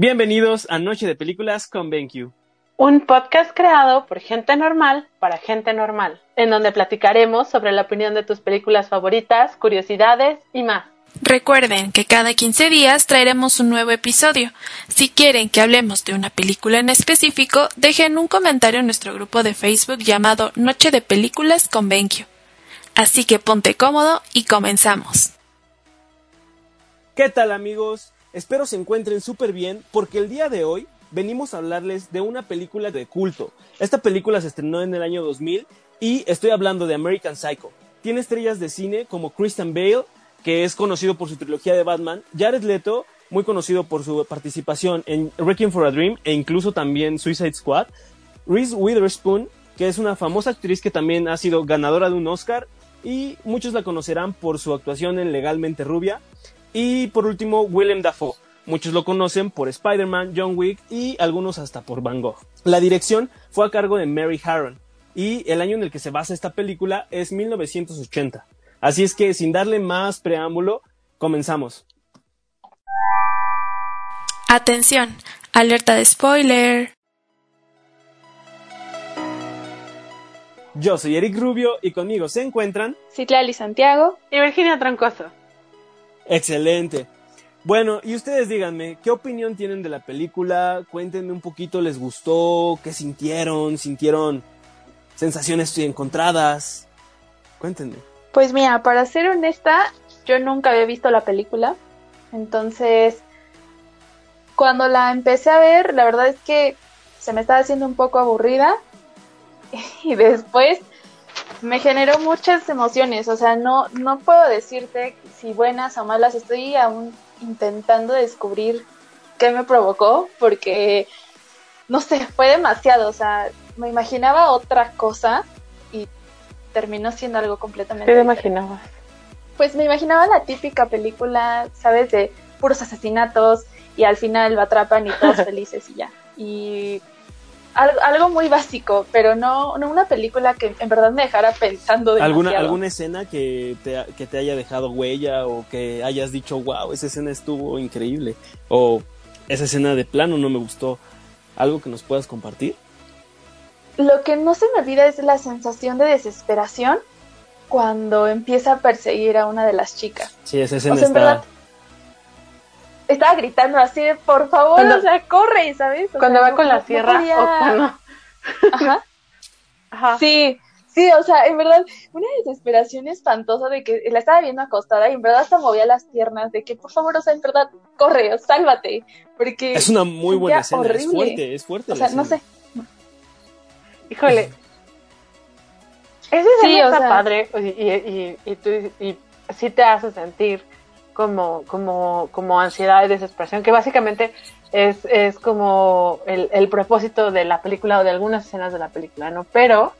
Bienvenidos a Noche de Películas con BenQ. Un podcast creado por gente normal para gente normal, en donde platicaremos sobre la opinión de tus películas favoritas, curiosidades y más. Recuerden que cada 15 días traeremos un nuevo episodio. Si quieren que hablemos de una película en específico, dejen un comentario en nuestro grupo de Facebook llamado Noche de Películas con BenQ. Así que ponte cómodo y comenzamos. ¿Qué tal amigos? Espero se encuentren súper bien porque el día de hoy venimos a hablarles de una película de culto. Esta película se estrenó en el año 2000 y estoy hablando de American Psycho. Tiene estrellas de cine como Christian Bale, que es conocido por su trilogía de Batman, Jared Leto, muy conocido por su participación en Wrecking for a Dream e incluso también Suicide Squad, Reese Witherspoon, que es una famosa actriz que también ha sido ganadora de un Oscar y muchos la conocerán por su actuación en Legalmente Rubia, y por último, Willem Dafoe. Muchos lo conocen por Spider-Man, John Wick y algunos hasta por Van Gogh. La dirección fue a cargo de Mary Harron y el año en el que se basa esta película es 1980. Así es que sin darle más preámbulo, comenzamos. Atención, alerta de spoiler. Yo soy Eric Rubio y conmigo se encuentran Citlali Santiago y Virginia Troncoso. Excelente. Bueno, y ustedes díganme, ¿qué opinión tienen de la película? Cuéntenme un poquito, ¿les gustó? ¿Qué sintieron? ¿Sintieron sensaciones encontradas? Cuéntenme. Pues mira, para ser honesta, yo nunca había visto la película. Entonces, cuando la empecé a ver, la verdad es que se me estaba haciendo un poco aburrida. Y después me generó muchas emociones, o sea, no, no puedo decirte si buenas o malas, estoy aún intentando descubrir qué me provocó, porque, no sé, fue demasiado, o sea, me imaginaba otra cosa y terminó siendo algo completamente... ¿Qué te imaginabas? Pues me imaginaba la típica película, ¿sabes? De puros asesinatos y al final lo atrapan y todos felices y ya. Y algo, muy básico, pero no, no, una película que en verdad me dejara pensando demasiado. ¿Alguna, alguna escena que te, que te haya dejado huella o que hayas dicho, wow, esa escena estuvo increíble? O esa escena de plano no me gustó. ¿Algo que nos puedas compartir? Lo que no se me olvida es la sensación de desesperación cuando empieza a perseguir a una de las chicas. Sí, esa escena está estaba gritando así de por favor, o sea, corre, ¿sabes? cuando va con la sierra o cuando... Ajá. Ajá. Sí, sí, o sea, en verdad, una desesperación espantosa de que la estaba viendo acostada y en verdad hasta movía las piernas de que por favor, o sea, en verdad, corre, o sálvate, porque... Es una muy buena escena, es fuerte, es fuerte. O sea, no sé. Híjole. Ese sí, está padre y, y, y, tú, y sí te hace sentir como, como, como ansiedad y desesperación, que básicamente es, es como el, el, propósito de la película o de algunas escenas de la película, ¿no? Pero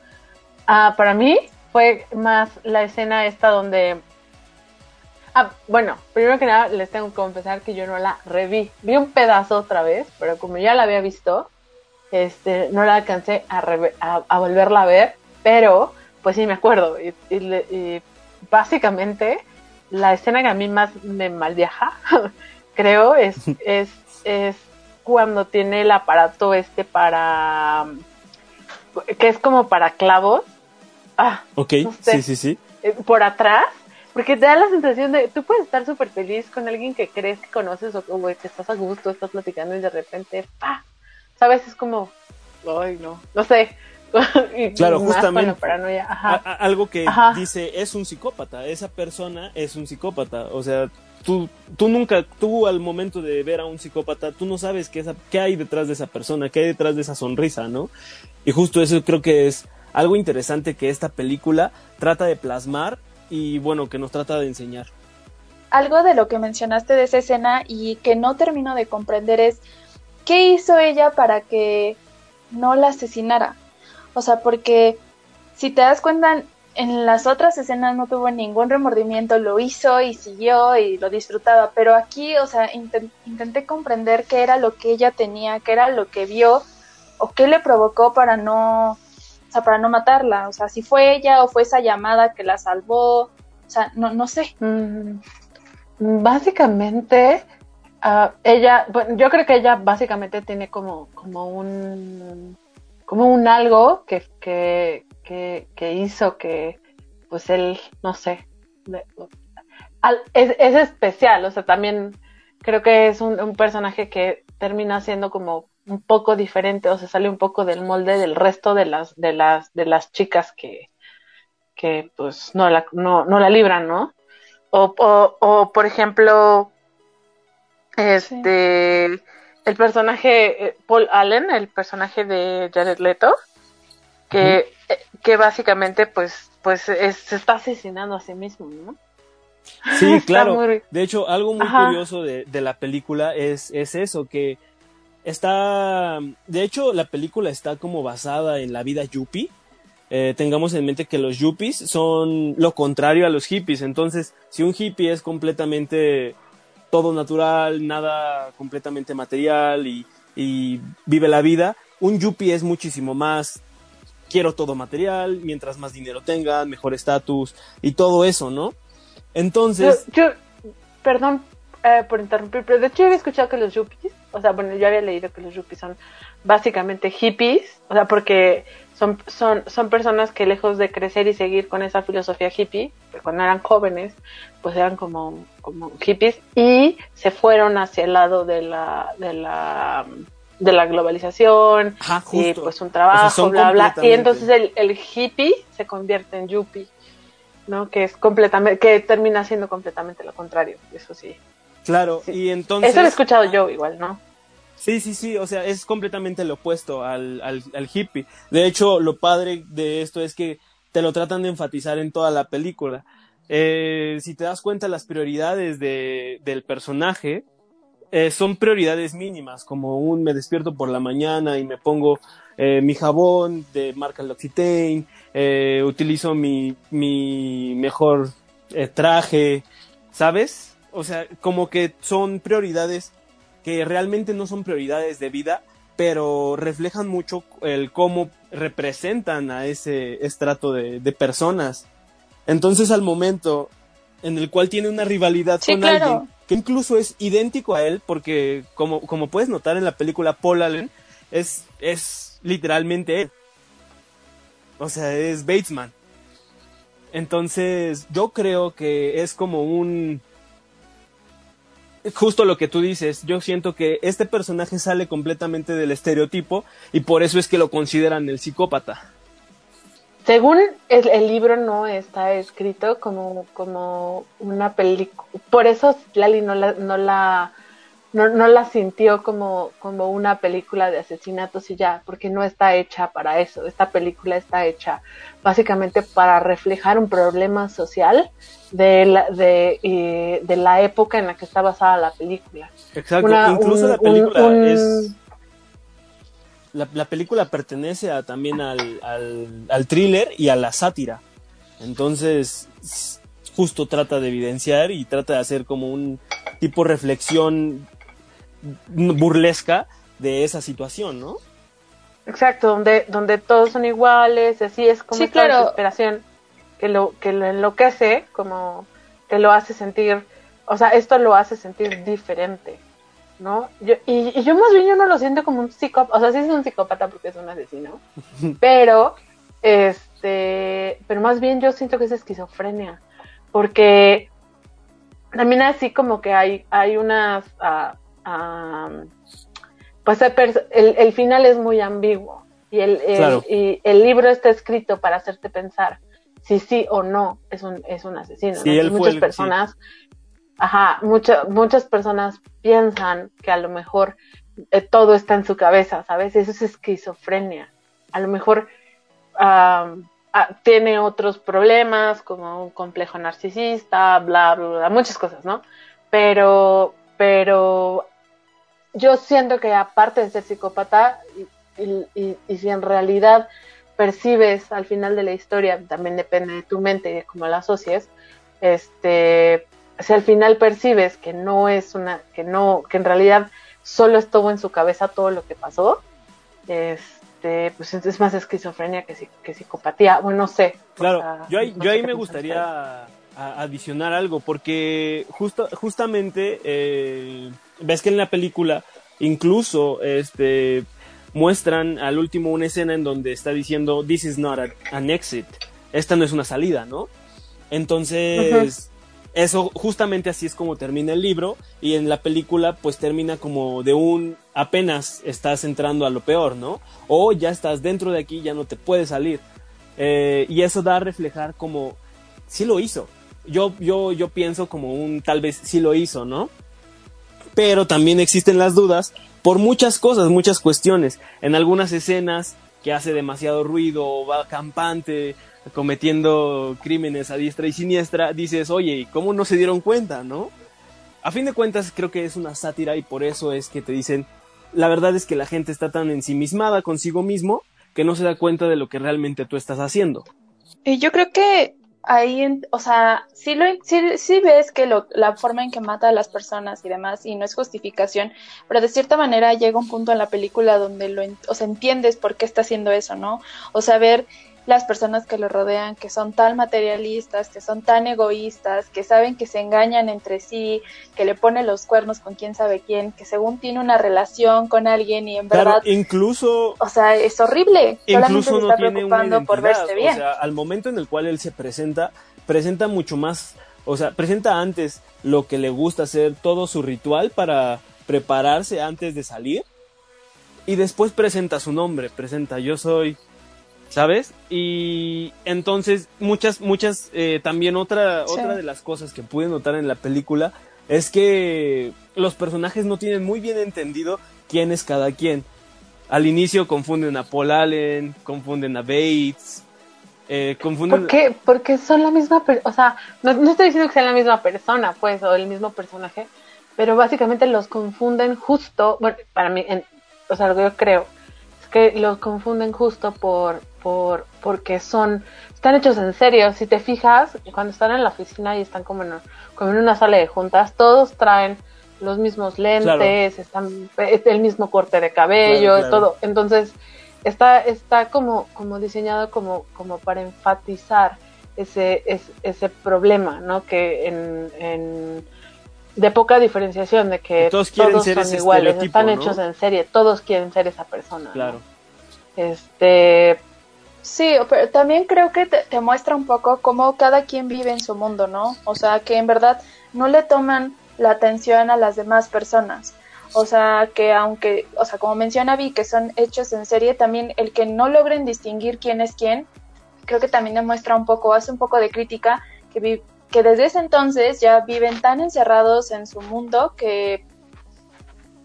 ah, para mí fue más la escena esta donde... Ah, bueno, primero que nada les tengo que confesar que yo no la reví. Vi un pedazo otra vez, pero como ya la había visto, este, no la alcancé a, a, volverla a ver, pero pues sí me acuerdo. y, y básicamente la escena que a mí más me malviaja, creo, es, es, es cuando tiene el aparato este para, que es como para clavos. Ah, ok, sí, sí, sí. Eh, por atrás, porque te da la sensación de, tú puedes estar súper feliz con alguien que crees que conoces o, que estás a gusto, estás platicando y de repente, ¡pa! ¿Sabes? Es como, ay, no, no sé, claro, justamente algo que dice es un psicópata, esa persona es un psicópata, o sea, tú, tú nunca, tú al momento de ver a un psicópata, tú no sabes qué, qué hay detrás de esa persona, qué hay detrás de esa sonrisa, ¿no? Y justo eso creo que es algo interesante que esta película trata de plasmar y bueno, que nos trata de enseñar. Algo de lo que mencionaste de esa escena y que no termino de comprender es qué hizo ella para que no la asesinara. O sea, porque si te das cuenta, en las otras escenas no tuvo ningún remordimiento, lo hizo y siguió y lo disfrutaba, pero aquí, o sea, intenté comprender qué era lo que ella tenía, qué era lo que vio o qué le provocó para no, o sea, para no matarla, o sea, si fue ella o fue esa llamada que la salvó, o sea, no, no sé. Mm, básicamente, Ah, ella, bueno, yo creo que ella básicamente tiene como, como un como un algo que, que, que, hizo que pues él, no sé, es, es, especial, o sea, también creo que es un, un, personaje que termina siendo como un poco diferente, o se sale un poco del molde del resto de las, de las, de las chicas que, que pues no la, no, no la libran, ¿no? O, o, o por ejemplo, este, el personaje eh, Paul Allen, el personaje de Jared Leto, que, eh, que básicamente pues, pues se está asesinando a sí mismo, ¿no? Sí, claro. De hecho, algo muy curioso de, de, la película es, es eso, que está, de hecho, la película está como basada en la vida yuppie. Eh, tengamos en mente que los yuppies son lo contrario a los hippies. Entonces, si un hippie es completamente todo natural, nada completamente material y, vive la vida, un yuppie es muchísimo más quiero todo material, mientras más dinero tengan, mejor estatus y todo eso, ¿no? Entonces... Yo, perdón eh, por interrumpir, pero de hecho yo había escuchado que los yuppies, o sea, bueno, yo había leído que los yuppies son básicamente hippies, o sea, porque son, son, son personas que lejos de crecer y seguir con esa filosofía hippie, cuando eran jóvenes, pues eran como, como hippies y se fueron hacia el lado de la, de la, de la globalización y pues un trabajo, bla, bla. Y entonces el, el hippie se convierte en yuppie. ¿no? Que es completamente, que termina siendo completamente lo contrario, eso sí. Claro, y entonces... Eso lo he escuchado yo igual, ¿no? Sí, sí, sí, o sea, es completamente lo opuesto al, al, al, hippie. De hecho, lo padre de esto es que te lo tratan de enfatizar en toda la película. Eh, si te das cuenta, las prioridades de, del personaje eh, son prioridades mínimas, como un me despierto por la mañana y me pongo eh, mi jabón de marca L'Occitane, eh, utilizo mi, mi mejor traje, ¿sabes? O sea, como que son prioridades que realmente no son prioridades de vida, pero reflejan mucho el cómo representan a ese estrato de, de personas. Entonces al momento en el cual tiene una rivalidad con alguien que incluso es idéntico a él, porque como, como puedes notar en la película Paul Allen, es, es literalmente él. O sea, es Batesman. Entonces, yo creo que es como un... Justo lo que tú dices, yo siento que este personaje sale completamente del estereotipo y por eso es que lo consideran el psicópata. Según el, libro no está escrito como, como una película, por eso Lali no la, no la no, no la sintió como, como una película de asesinatos y ya, porque no está hecha para eso. Esta película está hecha básicamente para reflejar un problema social de la, de, de la época en la que está basada la película. Exacto, incluso la película es... La, la, película pertenece a, también al, al, al thriller y a la sátira. Entonces, justo trata de evidenciar y trata de hacer como un tipo reflexión burlesca de esa situación, ¿no? Exacto, donde, donde todos son iguales, así es como sí, claro. desesperación que lo, que lo enloquece, como que lo hace sentir, o sea, esto lo hace sentir diferente, ¿no? Yo, y, y, yo más bien yo no lo siento como un psicópata, o sea, sí es un psicópata porque es un asesino, pero, este, pero más bien yo siento que es esquizofrenia, porque también así como que hay, hay unas, uh, pues el, el, final es muy ambiguo y el, y el libro está escrito para hacerte pensar si sí o no es un, es un asesino. muchas personas, ajá, muchas personas piensan que a lo mejor eh, todo está en su cabeza, ¿sabes? Eso es esquizofrenia. A lo mejor tiene otros problemas como un complejo narcisista, bla, bla, bla, muchas cosas, ¿no? Pero, pero yo siento que aparte de ser psicópata, y, si en realidad percibes al final de la historia, también depende de tu mente y de cómo la asocies, este, si al final percibes que no es una, que no, que en realidad solo estuvo en su cabeza todo lo que pasó, este, pues es más esquizofrenia que, que psicopatía, bueno, no sé. Claro, yo ahí, yo ahí me gustaría adicionar algo, porque justo, justamente eh, ves que en la película incluso este muestran al último una escena en donde está diciendo this is not an exit, esta no es una salida, ¿no? Entonces, eso justamente así es como termina el libro y en la película pues termina como de un apenas estás entrando a lo peor, ¿no? O ya estás dentro de aquí, ya no te puedes salir. Eh, y eso da a reflejar como sí lo hizo. Yo, yo, yo pienso como un tal vez sí lo hizo, ¿no? Pero también existen las dudas por muchas cosas, muchas cuestiones. En algunas escenas que hace demasiado ruido va campante cometiendo crímenes a diestra y siniestra, dices, oye, ¿cómo no se dieron cuenta, no? A fin de cuentas, creo que es una sátira y por eso es que te dicen, la verdad es que la gente está tan ensimismada consigo mismo que no se da cuenta de lo que realmente tú estás haciendo. Yo creo que ahí, o sea, sí, lo, sí, ves que lo, la forma en que mata a las personas y demás, y no es justificación, pero de cierta manera llega un punto en la película donde lo, o sea, entiendes por qué está haciendo eso, ¿no? O sea, ver las personas que lo rodean, que son tan materialistas, que son tan egoístas, que saben que se engañan entre sí, que le pone los cuernos con quién sabe quién, que según tiene una relación con alguien y en verdad... incluso... O sea, es horrible. Incluso Solamente se está preocupando por verse bien. O sea, al momento en el cual él se presenta, presenta mucho más... O sea, presenta antes lo que le gusta hacer, todo su ritual para prepararse antes de salir. Y después presenta su nombre, presenta yo soy ¿sabes? Y entonces muchas, muchas, eh, también otra, otra de las cosas que pude notar en la película es que los personajes no tienen muy bien entendido quién es cada quien. Al inicio confunden a Paul Allen, confunden a Bates, eh, confunden... ¿Por qué? Porque son la misma persona, o sea, no, no, estoy diciendo que sean la misma persona, pues, o el mismo personaje, pero básicamente los confunden justo, bueno, para mí, en, o sea, lo que yo creo, es que los confunden justo por, por porque son están hechos en serio. Si te fijas, cuando están en la oficina y están como en, como en una sala de juntas, todos traen los mismos lentes, están el mismo corte de cabello, todo. Entonces, está está como como diseñado como como para enfatizar ese ese, ese problema, ¿no? Que en, de poca diferenciación de que todos, todos son iguales, están hechos en serie, todos quieren ser esa persona. Claro. Este, Sí, pero también creo que te, muestra un poco cómo cada quien vive en su mundo, ¿no? O sea, que en verdad no le toman la atención a las demás personas. O sea, que aunque, o sea, como menciona Vi, que son hechos en serie, también el que no logren distinguir quién es quién, creo que también demuestra un poco, hace un poco de crítica, que, que desde ese entonces ya viven tan encerrados en su mundo que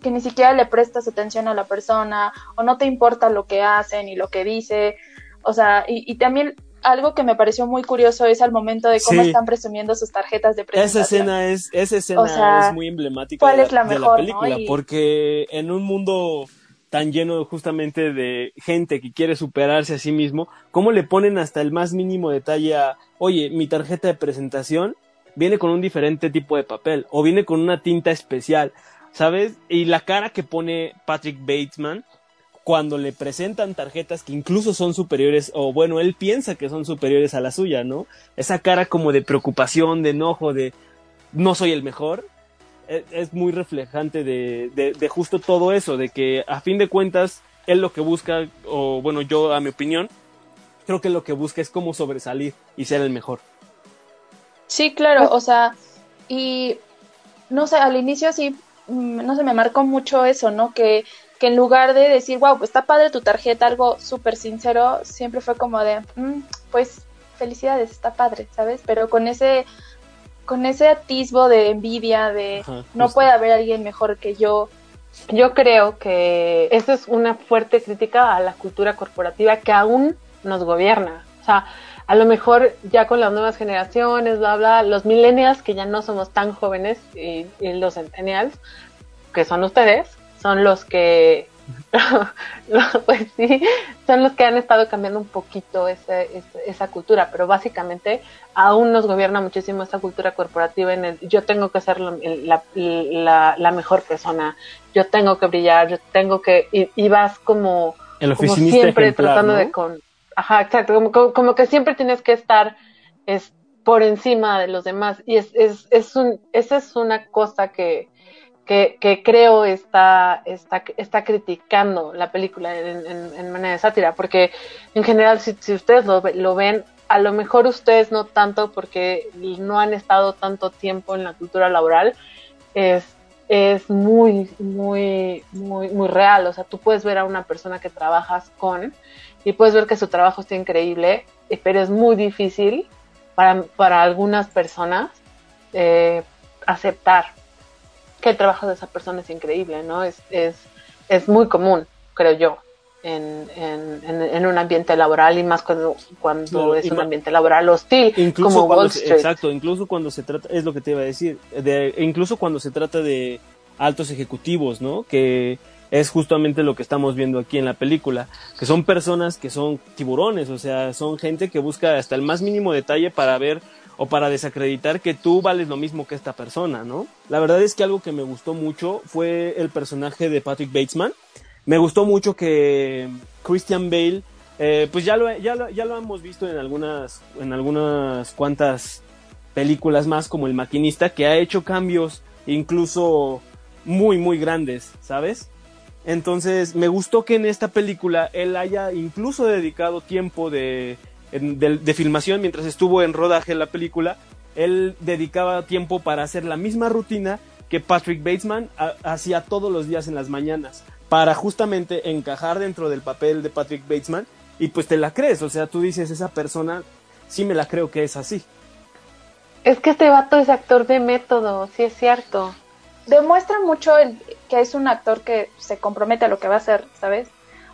que ni siquiera le prestas atención a la persona o no te importa lo que hacen y lo que dice o sea, y, también algo que me pareció muy curioso es al momento de cómo están presumiendo sus tarjetas de presentación. Esa escena es, esa escena es muy emblemática de, la, película, porque en un mundo tan lleno justamente de gente que quiere superarse a sí mismo, ¿cómo le ponen hasta el más mínimo detalle a, oye, mi tarjeta de presentación viene con un diferente tipo de papel o viene con una tinta especial, ¿sabes? Y la cara que pone Patrick Batesman cuando le presentan tarjetas que incluso son superiores, o bueno, él piensa que son superiores a la suya, ¿no? Esa cara como de preocupación, de enojo, de no soy el mejor, e, es, muy reflejante de, de, justo todo eso, de que a fin de cuentas, él lo que busca, o bueno, yo a mi opinión, creo que lo que busca es cómo sobresalir y ser el mejor. Sí, claro, o sea, y no sé, al inicio sí, mm, no sé, me marcó mucho eso, ¿no? Que que en lugar de decir, wow, pues está padre tu tarjeta, algo súper sincero, siempre fue como de, mm, pues felicidades, está padre, ¿sabes? Pero con ese, con ese atisbo de envidia, de no puede haber alguien mejor que yo. Yo creo que eso es una fuerte crítica a la cultura corporativa que aún nos gobierna. O sea, a lo mejor ya con las nuevas generaciones, bla, bla, los millennials, que ya no somos tan jóvenes, y los centennials, que son ustedes, son los que, pues sí, son los que han estado cambiando un poquito esa cultura, pero básicamente aún nos gobierna muchísimo esa cultura corporativa en el yo tengo que ser la, la, mejor persona, yo tengo que brillar, yo tengo que, y, vas como, como siempre tratando de con, ajá, exacto, como, como, que siempre tienes que estar es, por encima de los demás y es, es, es un, esa es una cosa que que, creo está, está, está criticando la película en, manera de sátira, porque en general si, si ustedes lo, lo ven, a lo mejor ustedes no tanto porque no han estado tanto tiempo en la cultura laboral, es, es muy, muy, muy, muy real. O sea, tú puedes ver a una persona que trabajas con y puedes ver que su trabajo está increíble, eh, pero es muy difícil para, para algunas personas eh, aceptar que el trabajo de esa persona es increíble, ¿no? Es, es, es muy común, creo yo, en, en, en, un ambiente laboral y más cuando, cuando es un ambiente laboral hostil, incluso como Wall Street. exacto, incluso cuando se trata, es lo que te iba a decir, de, incluso cuando se trata de altos ejecutivos, ¿no? Que es justamente lo que estamos viendo aquí en la película, que son personas que son tiburones, o sea, son gente que busca hasta el más mínimo detalle para ver o para desacreditar que tú vales lo mismo que esta persona, ¿no? La verdad es que algo que me gustó mucho fue el personaje de Patrick Batesman. Me gustó mucho que Christian Bale, eh, pues ya lo, ya, lo, ya lo hemos visto en algunas, en algunas cuantas películas más como El Maquinista, que ha hecho cambios incluso muy, muy grandes, ¿sabes? Entonces me gustó que en esta película él haya incluso dedicado tiempo de de, filmación, mientras estuvo en rodaje la película, él dedicaba tiempo para hacer la misma rutina que Patrick Batesman hacía todos los días en las mañanas, para justamente encajar dentro del papel de Patrick Batesman y pues te la crees, o sea, tú dices, esa persona sí me la creo que es así. Es que este vato es actor de método, sí es cierto. Demuestra mucho el, que es un actor que se compromete a lo que va a hacer, ¿sabes?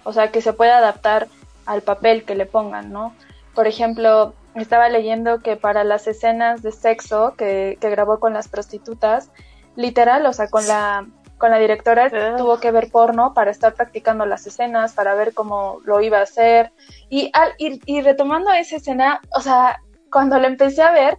O sea, que se puede adaptar al papel que le pongan, ¿no? Por ejemplo, estaba leyendo que para las escenas de sexo que, grabó con las prostitutas, literal, o sea, con la, con la directora tuvo que ver porno para estar practicando las escenas, para ver cómo lo iba a hacer. Y, al, y, y retomando esa escena, o sea, cuando la empecé a ver,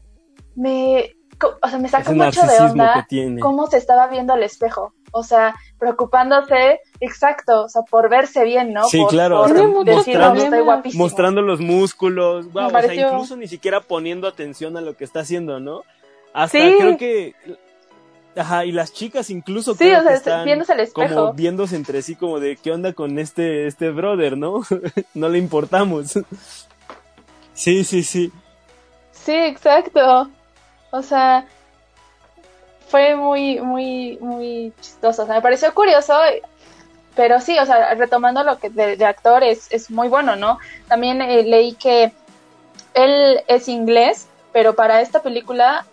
me, o sea, me sacó mucho de onda cómo se estaba viendo al espejo. O sea, preocupándose, exacto, o sea, por verse bien, ¿no? Sí, claro, mostrando, mostrando los músculos, o sea, incluso ni siquiera poniendo atención a lo que está haciendo, ¿no? Hasta creo que Ajá, y las chicas incluso sí, o sea, están viéndose al espejo. como viéndose entre sí como de qué onda con este este brother, ¿no? no le importamos. sí, sí, sí. Sí, exacto. O sea, fue muy, muy, muy chistoso. O sea, me pareció curioso, pero sí, o sea, retomando lo que de, actor es, es, muy bueno, ¿no? También eh, leí que él es inglés, pero para esta película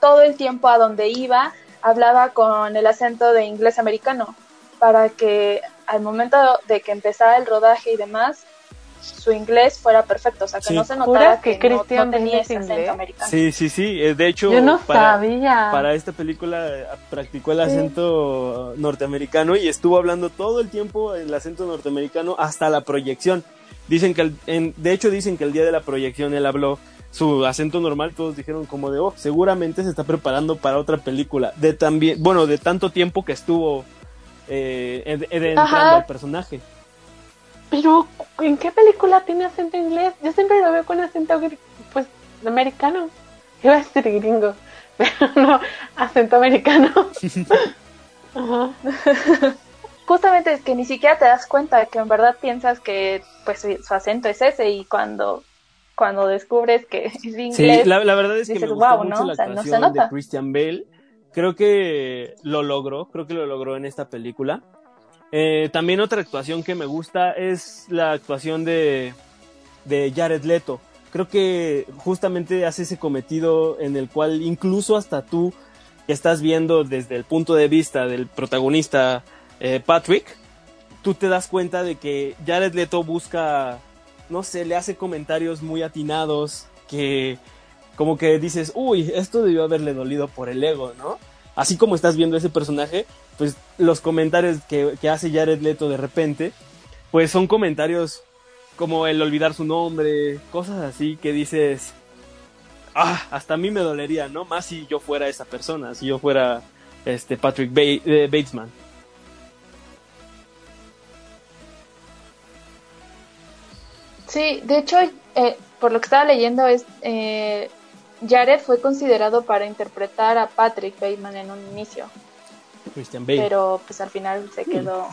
todo el tiempo a donde iba hablaba con el acento de inglés americano para que al momento de que empezara el rodaje y demás su inglés fuera perfecto, o sea, que no se notara que, que no, tenía ese acento americano. Sí, sí, sí, eh, de hecho, para, para esta película eh, practicó el acento norteamericano y estuvo hablando todo el tiempo el acento norteamericano hasta la proyección. Dicen que, en, de hecho, dicen que el día de la proyección él habló su acento normal, todos dijeron como de, oh, seguramente se está preparando para otra película. De también, bueno, de tanto tiempo que estuvo eh, entrando al personaje. Pero, ¿en qué película tiene acento inglés? Yo siempre lo veo con acento, pues, americano. Iba a decir gringo, pero no, acento americano. Justamente es que ni siquiera te das cuenta que en verdad piensas que pues su acento es ese y cuando cuando descubres que es inglés. Sí, la, verdad es que me gustó mucho la actuación de Christian Bale. Creo que lo logró, creo que lo logró en esta película. Eh, también otra actuación que me gusta es la actuación de, de Jared Leto. Creo que justamente hace ese cometido en el cual incluso hasta tú estás viendo desde el punto de vista del protagonista eh, Patrick, tú te das cuenta de que Jared Leto busca, no sé, le hace comentarios muy atinados que como que dices, uy, esto debió haberle dolido por el ego, ¿no? Así como estás viendo ese personaje, pues los comentarios que, hace Jared Leto de repente, pues son comentarios como el olvidar su nombre, cosas así que dices, ah, hasta a mí me dolería, ¿no? Más si yo fuera esa persona, si yo fuera este Patrick eh, Batesman. Sí, de hecho, eh, por lo que estaba leyendo, es eh, Jared fue considerado para interpretar a Patrick Bateman en un inicio. Christian Bale. Pero pues al final se hmm. quedó.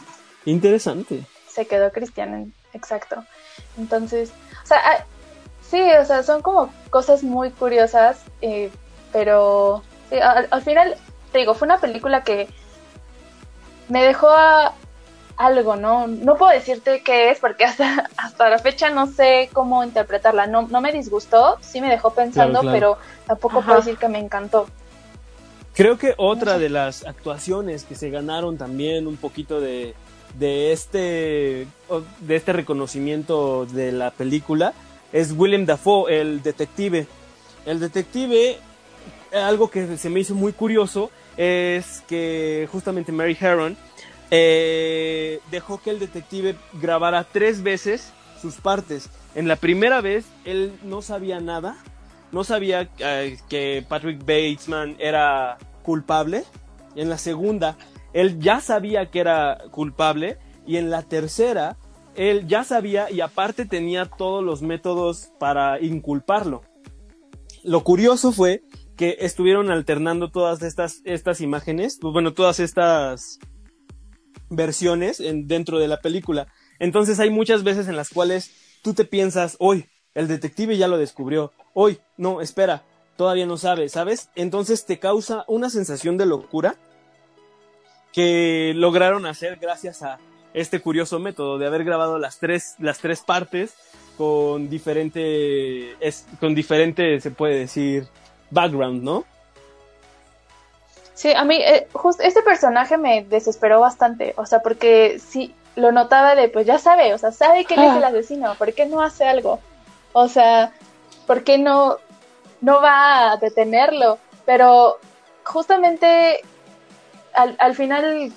Interesante. Se quedó Christian, exacto. Entonces, o sea, ah, sí, o sea, son como cosas muy curiosas, eh, pero al, final, te digo, fue una película que me dejó algo, ¿no? No puedo decirte qué es porque hasta, hasta la fecha no sé cómo interpretarla. No, no me disgustó, sí me dejó pensando, pero tampoco puedo decir que me encantó. Creo que otra de las actuaciones que se ganaron también un poquito de, de este de este reconocimiento de la película es William Dafoe, el detective. El detective, algo que se me hizo muy curioso es que justamente Mary Harron eh, dejó que el detective grabara tres veces sus partes. En la primera vez él no sabía nada, no sabía eh, que Patrick Batesman era culpable. En la segunda, él ya sabía que era culpable. Y en la tercera, él ya sabía y aparte tenía todos los métodos para inculparlo. Lo curioso fue que estuvieron alternando todas estas, estas imágenes, bueno, todas estas versiones en, dentro de la película. Entonces hay muchas veces en las cuales tú te piensas, hoy, el detective ya lo descubrió, hoy, no, espera, todavía no sabe, ¿sabes? Entonces te causa una sensación de locura que lograron hacer gracias a este curioso método de haber grabado las tres, las tres partes con diferente, con diferente, se puede decir, background, ¿no? Sí, a mí, eh, justo este personaje me desesperó bastante, o sea, porque sí, lo notaba de, pues ya sabe, o sea, sabe que él es el asesino, ¿por qué no hace algo? O sea, ¿por qué no, no va a detenerlo? Pero justamente al, al final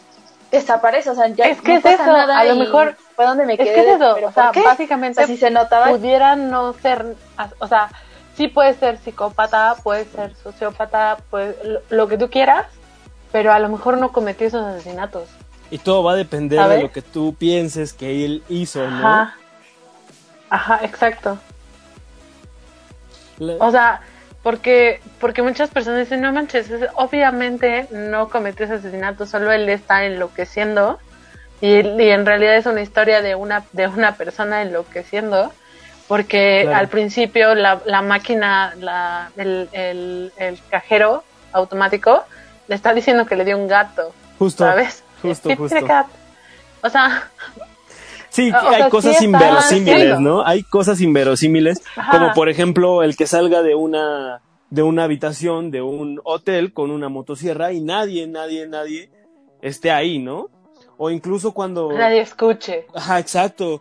desaparece, o sea, ya es que no pasa nada a lo mejor fue donde me quedé. Es que eso, o sea, básicamente si se notaba pudiera no ser, o sea, sí puede ser psicópata, puede ser sociópata, pues lo, que tú quieras, pero a lo mejor no cometió esos asesinatos. Y todo va a depender de lo que tú pienses que él hizo, ¿no? Ajá, Ajá exacto. O sea, porque, porque muchas personas dicen, no manches, obviamente no cometió ese asesinato, solo él está enloqueciendo. Y, en realidad es una historia de una, de una persona enloqueciendo. Porque al principio la, la máquina, la, el, el, el, cajero automático, le está diciendo que le dio un gato. Justo. ¿Sabes? Justo, justo. O sea, Sí, hay cosas inverosímiles, ¿no? Hay cosas inverosímiles, como por ejemplo el que salga de una de una habitación de un hotel con una motosierra y nadie, nadie, nadie esté ahí, ¿no? O incluso cuando nadie escuche. Ajá, exacto.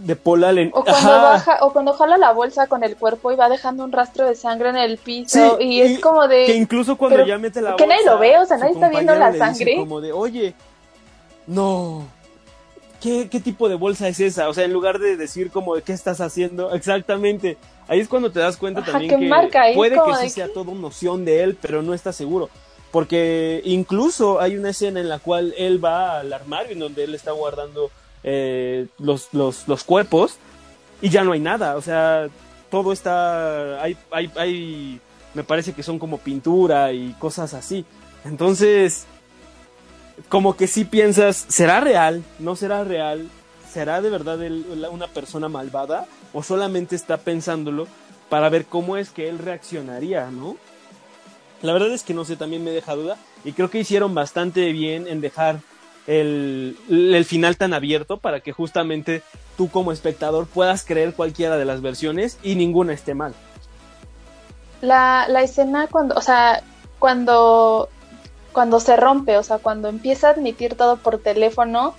De Paul Allen. O cuando baja, o cuando jala la bolsa con el cuerpo y va dejando un rastro de sangre en el piso y, es como de que incluso cuando ya mete la bolsa que nadie lo ve, o sea, nadie está viendo la sangre. Como de, "Oye, no, ¿qué, ¿qué tipo de bolsa es esa? O sea, en lugar de decir como de qué estás haciendo, exactamente. Ahí es cuando te das cuenta también que puede que sí sea todo noción de él, pero no está seguro. Porque incluso hay una escena en la cual él va al armario en donde él está guardando eh, los, los, los cuerpos y ya no hay nada. O sea, todo está. Hay, hay, hay. Me parece que son como pintura y cosas así. Entonces, como que si piensas, ¿será real? ¿No será real? ¿Será de verdad una persona malvada? ¿O solamente está pensándolo para ver cómo es que él reaccionaría, ¿no? La verdad es que no sé, también me deja duda. Y creo que hicieron bastante bien en dejar el, final tan abierto para que justamente tú como espectador puedas creer cualquiera de las versiones y ninguna esté mal. La, la escena cuando, o sea, cuando cuando se rompe, o sea, cuando empieza a admitir todo por teléfono,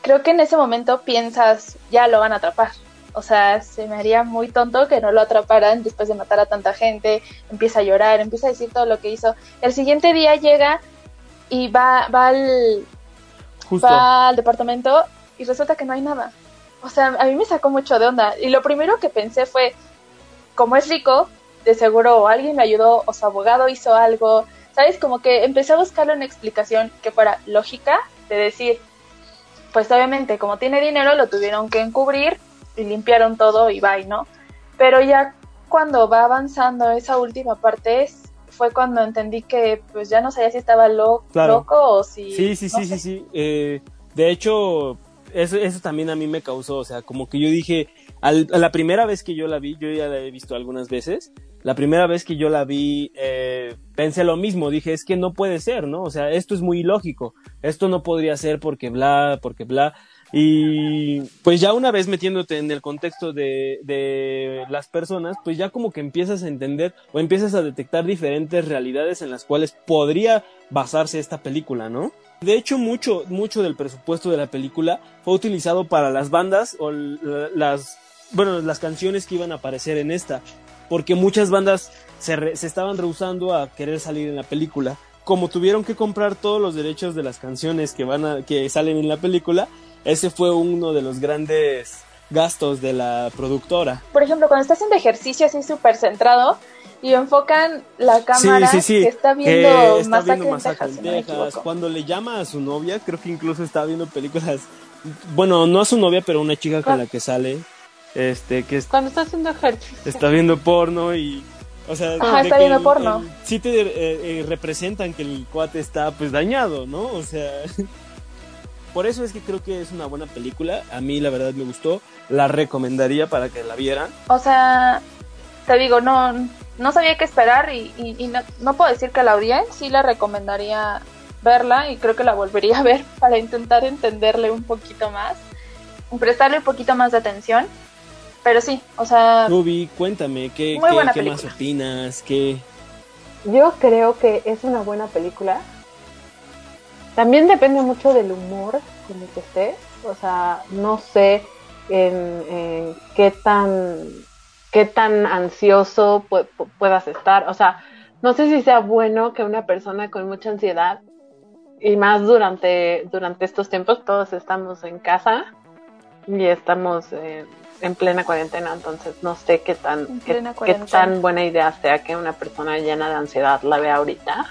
creo que en ese momento piensas, ya lo van a atrapar. O sea, se me haría muy tonto que no lo atraparan después de matar a tanta gente, empieza a llorar, empieza a decir todo lo que hizo. El siguiente día llega y va, va al, va al departamento y resulta que no hay nada. O sea, a mí me sacó mucho de onda. Y lo primero que pensé fue, como es rico, de seguro alguien le ayudó o su abogado hizo algo, ¿sabes? Como que empecé a buscarle una explicación que fuera lógica de decir, pues obviamente como tiene dinero lo tuvieron que encubrir y limpiaron todo y bye, ¿no? Pero ya cuando va avanzando esa última parte fue cuando entendí que pues ya no sabía si estaba loco o si... Sí, sí, sí, sí, sí. Eh, de hecho, eso, eso también a mí me causó, o sea, como que yo dije, al, la primera vez que yo la vi, yo ya la he visto algunas veces, la primera vez que yo la vi, eh, pensé lo mismo, dije, es que no puede ser, ¿no? O sea, esto es muy ilógico, esto no podría ser porque bla, porque bla. Y pues ya una vez metiéndote en el contexto de, de las personas, pues ya como que empiezas a entender o empiezas a detectar diferentes realidades en las cuales podría basarse esta película, ¿no? De hecho, mucho, mucho del presupuesto de la película fue utilizado para las bandas o las, bueno, las canciones que iban a aparecer en esta porque muchas bandas se, se estaban rehusando a querer salir en la película. Como tuvieron que comprar todos los derechos de las canciones que van a, que salen en la película, ese fue uno de los grandes gastos de la productora. Por ejemplo, cuando estás haciendo ejercicio así súper centrado y enfocan la cámara que está viendo está viendo Cuando le llama a su novia, creo que incluso está viendo películas, bueno, no a su novia, pero una chica con la que sale este que cuando está haciendo ejercicio. está viendo porno y o sea está viendo porno. sí te eh, eh, representan que el cuate está pues dañado no o sea por eso es que creo que es una buena película. A mí la verdad me gustó. La recomendaría para que la vieran. O sea te digo no no sabía qué esperar y, y, no, no, puedo decir que la audiencia sí la recomendaría verla y creo que la volvería a ver para intentar entenderle un poquito más prestarle un poquito más de atención. Pero sí, o sea... Ruby, cuéntame, ¿qué, qué, más opinas? ¿Qué... Yo creo que es una buena película. También depende mucho del humor con el que estés. O sea, no sé en, qué tan qué tan ansioso puedas estar. O sea, no sé si sea bueno que una persona con mucha ansiedad y más durante durante estos tiempos todos estamos en casa y estamos eh, en plena cuarentena, entonces no sé qué tan, qué, tan buena idea sea que una persona llena de ansiedad la vea ahorita.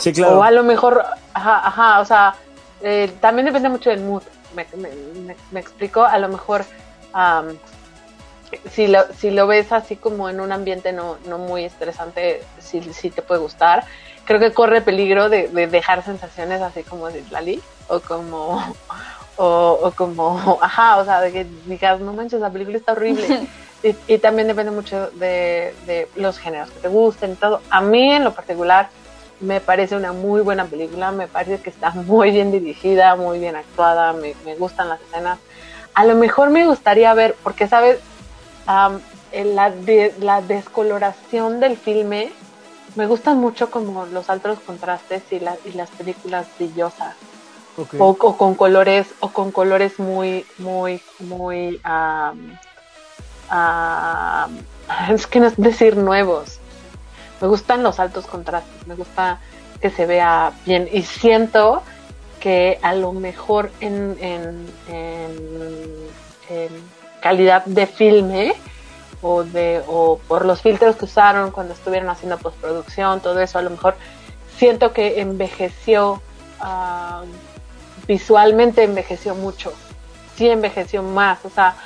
Sí, claro. O a lo mejor, ajá, ajá o sea, eh, también depende mucho del mood. Me, me, explico, a lo mejor si, lo, si lo ves así como en un ambiente no, no muy estresante, sí, sí te puede gustar. Creo que corre peligro de, de dejar sensaciones así como de Lali o como o, como, ajá, o sea, de que digas, no manches, la película está horrible. y, también depende mucho de, los géneros que te gusten y todo. A mí en lo particular me parece una muy buena película, me parece que está muy bien dirigida, muy bien actuada, me, gustan las escenas. A lo mejor me gustaría ver, porque sabes, la, la descoloración del filme, me gustan mucho como los altos contrastes y, y las películas brillosas. O, con colores o con colores muy muy muy es que no es decir nuevos me gustan los altos contrastes me gusta que se vea bien y siento que a lo mejor en, en, calidad de filme o de o por los filtros que usaron cuando estuvieron haciendo postproducción todo eso a lo mejor siento que envejeció visualmente envejeció mucho, sí envejeció más, o sea,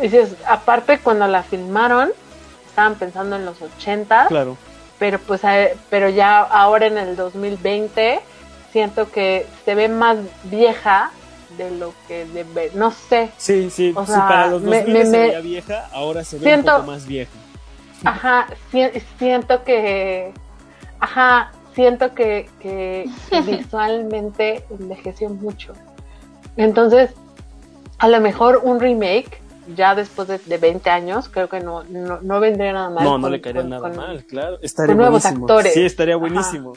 dices, aparte cuando la filmaron, estaban pensando en los 80, claro. Pero pues pero ya ahora en el 2020 siento que se ve más vieja de lo que debe, no sé. Sí, sí, o sea, para los 2000 se veía vieja, ahora se ve un poco más vieja. Ajá, siento que ajá, siento que, visualmente envejeció mucho. Entonces, a lo mejor un remake, ya después de, 20 años, creo que no, no, vendría nada mal. No, no le caería nada mal, claro. Estaría nuevos actores. Sí, estaría buenísimo.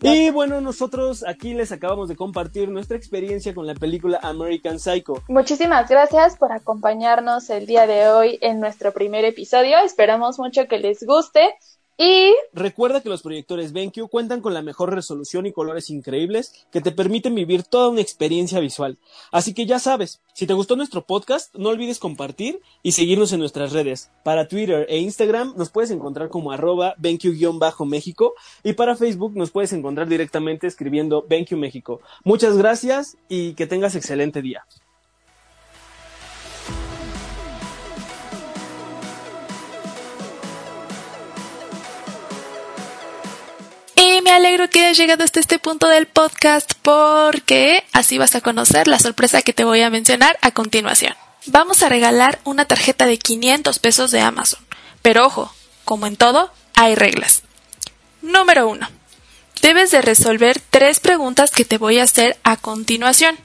y bueno, nosotros aquí les acabamos de compartir nuestra experiencia con la película American Psycho. Muchísimas gracias por acompañarnos el día de hoy en nuestro primer episodio. Esperamos mucho que les guste y recuerda que los proyectores BenQ cuentan con la mejor resolución y colores increíbles que te permiten vivir toda una experiencia visual. Así que ya sabes, si te gustó nuestro podcast, no olvides compartir y seguirnos en nuestras redes. Para Twitter e Instagram nos puedes encontrar como arroba BenQ-México y para Facebook nos puedes encontrar directamente escribiendo BenQ México. Muchas gracias y que tengas excelente día. Alegro que hayas llegado hasta este punto del podcast porque así vas a conocer la sorpresa que te voy a mencionar a continuación. Vamos a regalar una tarjeta de 500 pesos de Amazon. Pero ojo, como en todo, hay reglas. Número 1. Debes de resolver tres preguntas que te voy a hacer a continuación.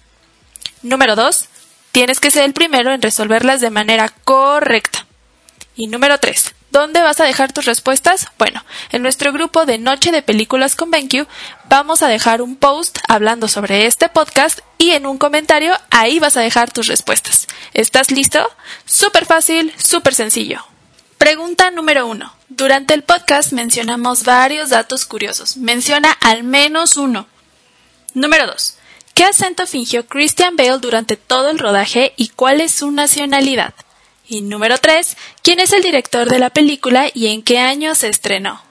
Número 2. Tienes que ser el primero en resolverlas de manera correcta. Y número 3. ¿Dónde vas a dejar tus respuestas? Bueno, en nuestro grupo de Noche de Películas con BenQ vamos a dejar un post hablando sobre este podcast y en un comentario ahí vas a dejar tus respuestas. ¿Estás listo? Súper fácil, súper sencillo. Pregunta número 1. Durante el podcast mencionamos varios datos curiosos. Menciona al menos uno. Número 2. ¿Qué acento fingió Christian Bale durante todo el rodaje y cuál es su nacionalidad? Y número 3. ¿Quién es el director de la película y en qué año se estrenó?